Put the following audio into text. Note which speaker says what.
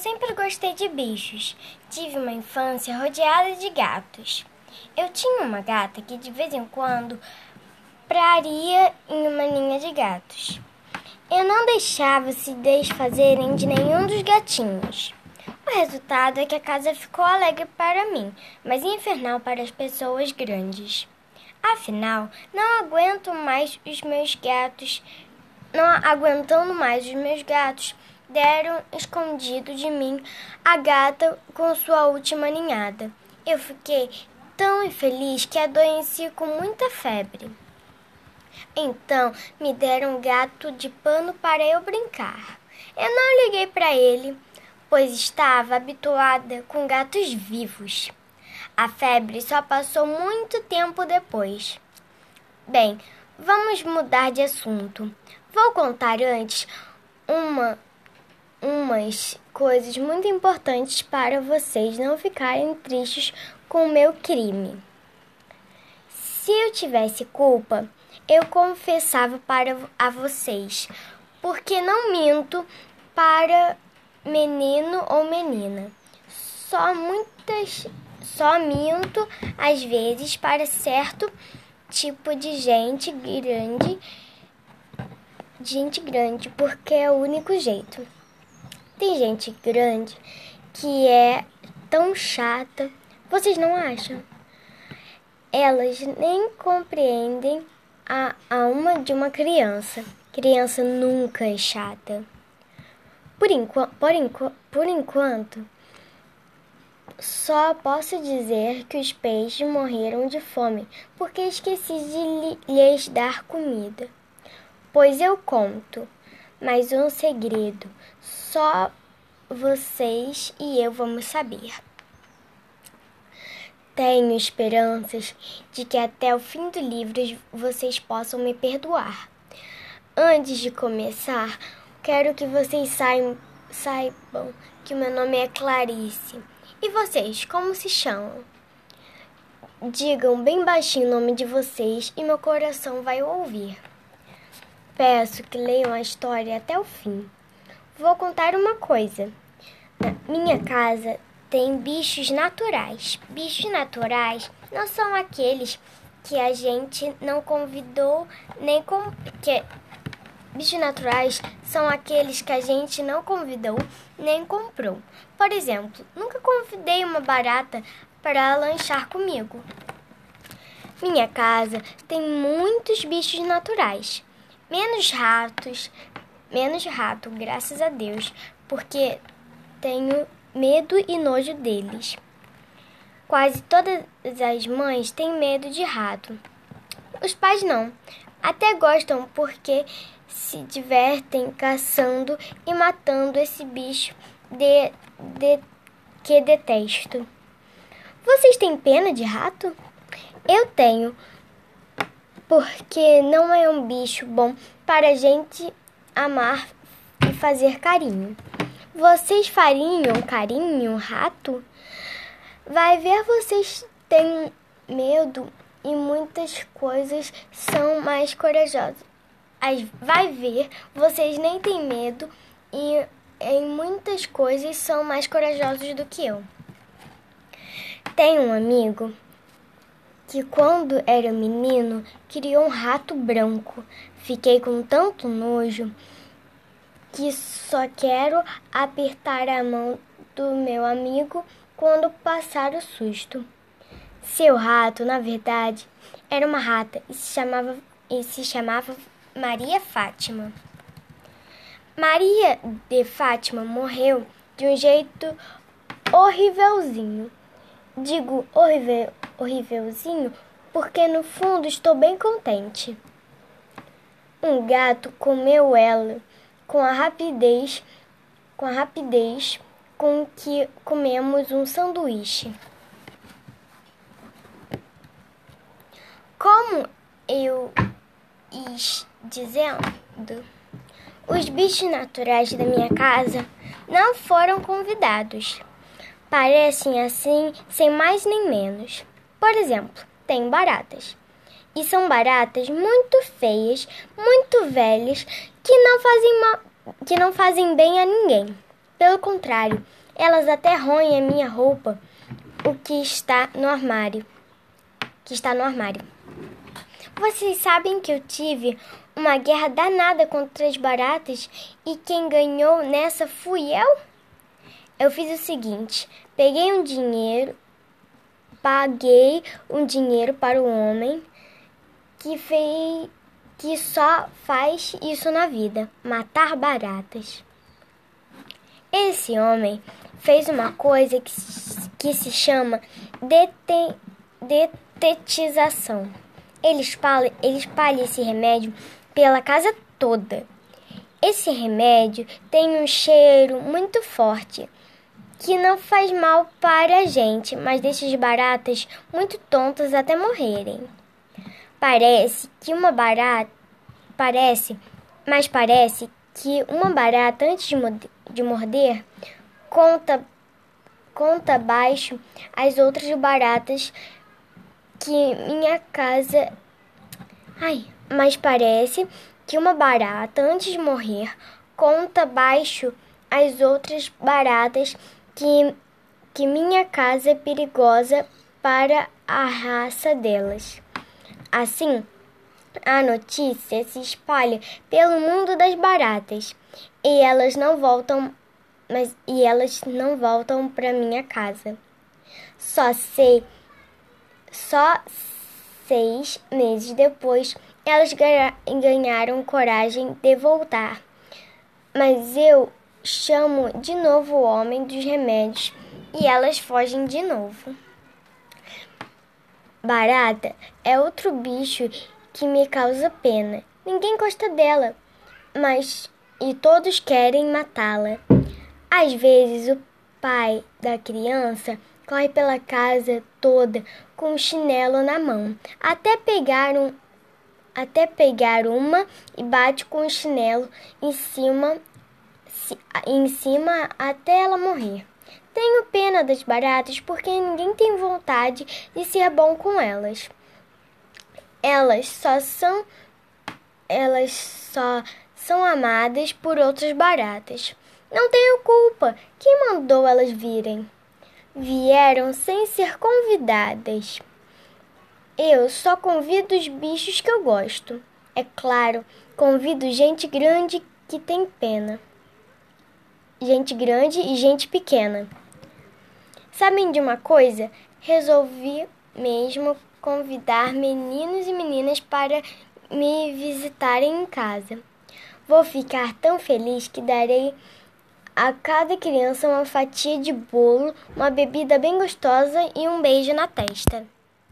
Speaker 1: sempre gostei de bichos. Tive uma infância rodeada de gatos. Eu tinha uma gata que de vez em quando praria em uma linha de gatos. Eu não deixava se desfazerem de nenhum dos gatinhos. O resultado é que a casa ficou alegre para mim, mas infernal para as pessoas grandes. Afinal, não aguento mais os meus gatos, não aguentando mais os meus gatos, deram escondido de mim a gata com sua última ninhada. Eu fiquei tão infeliz que adoeci com muita febre. Então me deram um gato de pano para eu brincar. Eu não liguei para ele, pois estava habituada com gatos vivos. A febre só passou muito tempo depois. Bem, vamos mudar de assunto. Vou contar antes uma umas coisas muito importantes para vocês não ficarem tristes com o meu crime. Se eu tivesse culpa, eu confessava para a vocês, porque não minto para menino ou menina. Só muitas só minto às vezes para certo tipo de gente grande, gente grande, porque é o único jeito. Tem gente grande que é tão chata, vocês não acham? Elas nem compreendem a alma de uma criança. Criança nunca é chata. Por, enqu por, enqu por enquanto, só posso dizer que os peixes morreram de fome porque esqueci de lhes dar comida. Pois eu conto mais um segredo. Só vocês e eu vamos saber. Tenho esperanças de que até o fim do livro vocês possam me perdoar. Antes de começar, quero que vocês saibam, saibam que meu nome é Clarice. E vocês, como se chamam? Digam bem baixinho o nome de vocês e meu coração vai ouvir. Peço que leiam a história até o fim. Vou contar uma coisa. Na minha casa tem bichos naturais. Bichos naturais não são aqueles que a gente não convidou nem com que bichos naturais são aqueles que a gente não convidou nem comprou. Por exemplo, nunca convidei uma barata para lanchar comigo. Minha casa tem muitos bichos naturais, menos ratos, menos rato, graças a Deus, porque tenho medo e nojo deles. Quase todas as mães têm medo de rato. Os pais não. Até gostam porque se divertem caçando e matando esse bicho de, de, que detesto. Vocês têm pena de rato? Eu tenho, porque não é um bicho bom para a gente amar e fazer carinho. Vocês fariam carinho rato? Vai ver, vocês têm medo e muitas coisas são mais corajosas. Vai ver, vocês nem têm medo e em muitas coisas são mais corajosos do que eu. Tenho um amigo que, quando era menino, criou um rato branco. Fiquei com tanto nojo que só quero apertar a mão do meu amigo quando passar o susto. Seu rato, na verdade, era uma rata e se chamava, e se chamava Maria Fátima. Maria de Fátima morreu de um jeito horrívelzinho. Digo horrível, horrívelzinho porque no fundo estou bem contente. Um gato comeu ela com a rapidez, com a rapidez com que comemos um sanduíche. Como eu ia dizendo, os bichos naturais da minha casa não foram convidados. Parecem assim, sem mais nem menos. Por exemplo, tem baratas. E são baratas muito feias, muito velhas, que não fazem mal, que não fazem bem a ninguém. Pelo contrário, elas até roem a minha roupa, o que está no armário. Que está no armário. Vocês sabem que eu tive uma guerra danada contra as baratas e quem ganhou nessa fui eu? Eu fiz o seguinte: peguei um dinheiro, paguei um dinheiro para o homem que fez que só faz isso na vida, matar baratas. Esse homem fez uma coisa que, que se chama deten, detetização. Ele espalha, ele espalha esse remédio pela casa toda. Esse remédio tem um cheiro muito forte que não faz mal para a gente, mas deixa as baratas muito tontas até morrerem. Parece que uma barata parece, mas parece que uma barata antes de, de morder conta conta baixo as outras baratas que minha casa. Ai, mas parece que uma barata antes de morrer conta baixo as outras baratas que que minha casa é perigosa para a raça delas. Assim, a notícia se espalha pelo mundo das baratas e elas não voltam, mas e elas não voltam para minha casa. Só sei, só seis meses depois elas ganharam coragem de voltar. Mas eu chamo de novo o homem dos remédios e elas fogem de novo. Barata é outro bicho que me causa pena. Ninguém gosta dela, mas e todos querem matá-la. Às vezes o pai da criança corre pela casa toda com o chinelo na mão, até pegar um até pegar uma e bate com o chinelo em cima em cima até ela morrer. Tenho pena das baratas porque ninguém tem vontade de ser bom com elas. Elas só são elas só são amadas por outras baratas. Não tenho culpa. Quem mandou elas virem? Vieram sem ser convidadas. Eu só convido os bichos que eu gosto. É claro, convido gente grande que tem pena. Gente grande e gente pequena. Sabem de uma coisa? Resolvi mesmo convidar meninos e meninas para me visitarem em casa. Vou ficar tão feliz que darei a cada criança uma fatia de bolo, uma bebida bem gostosa e um beijo na testa.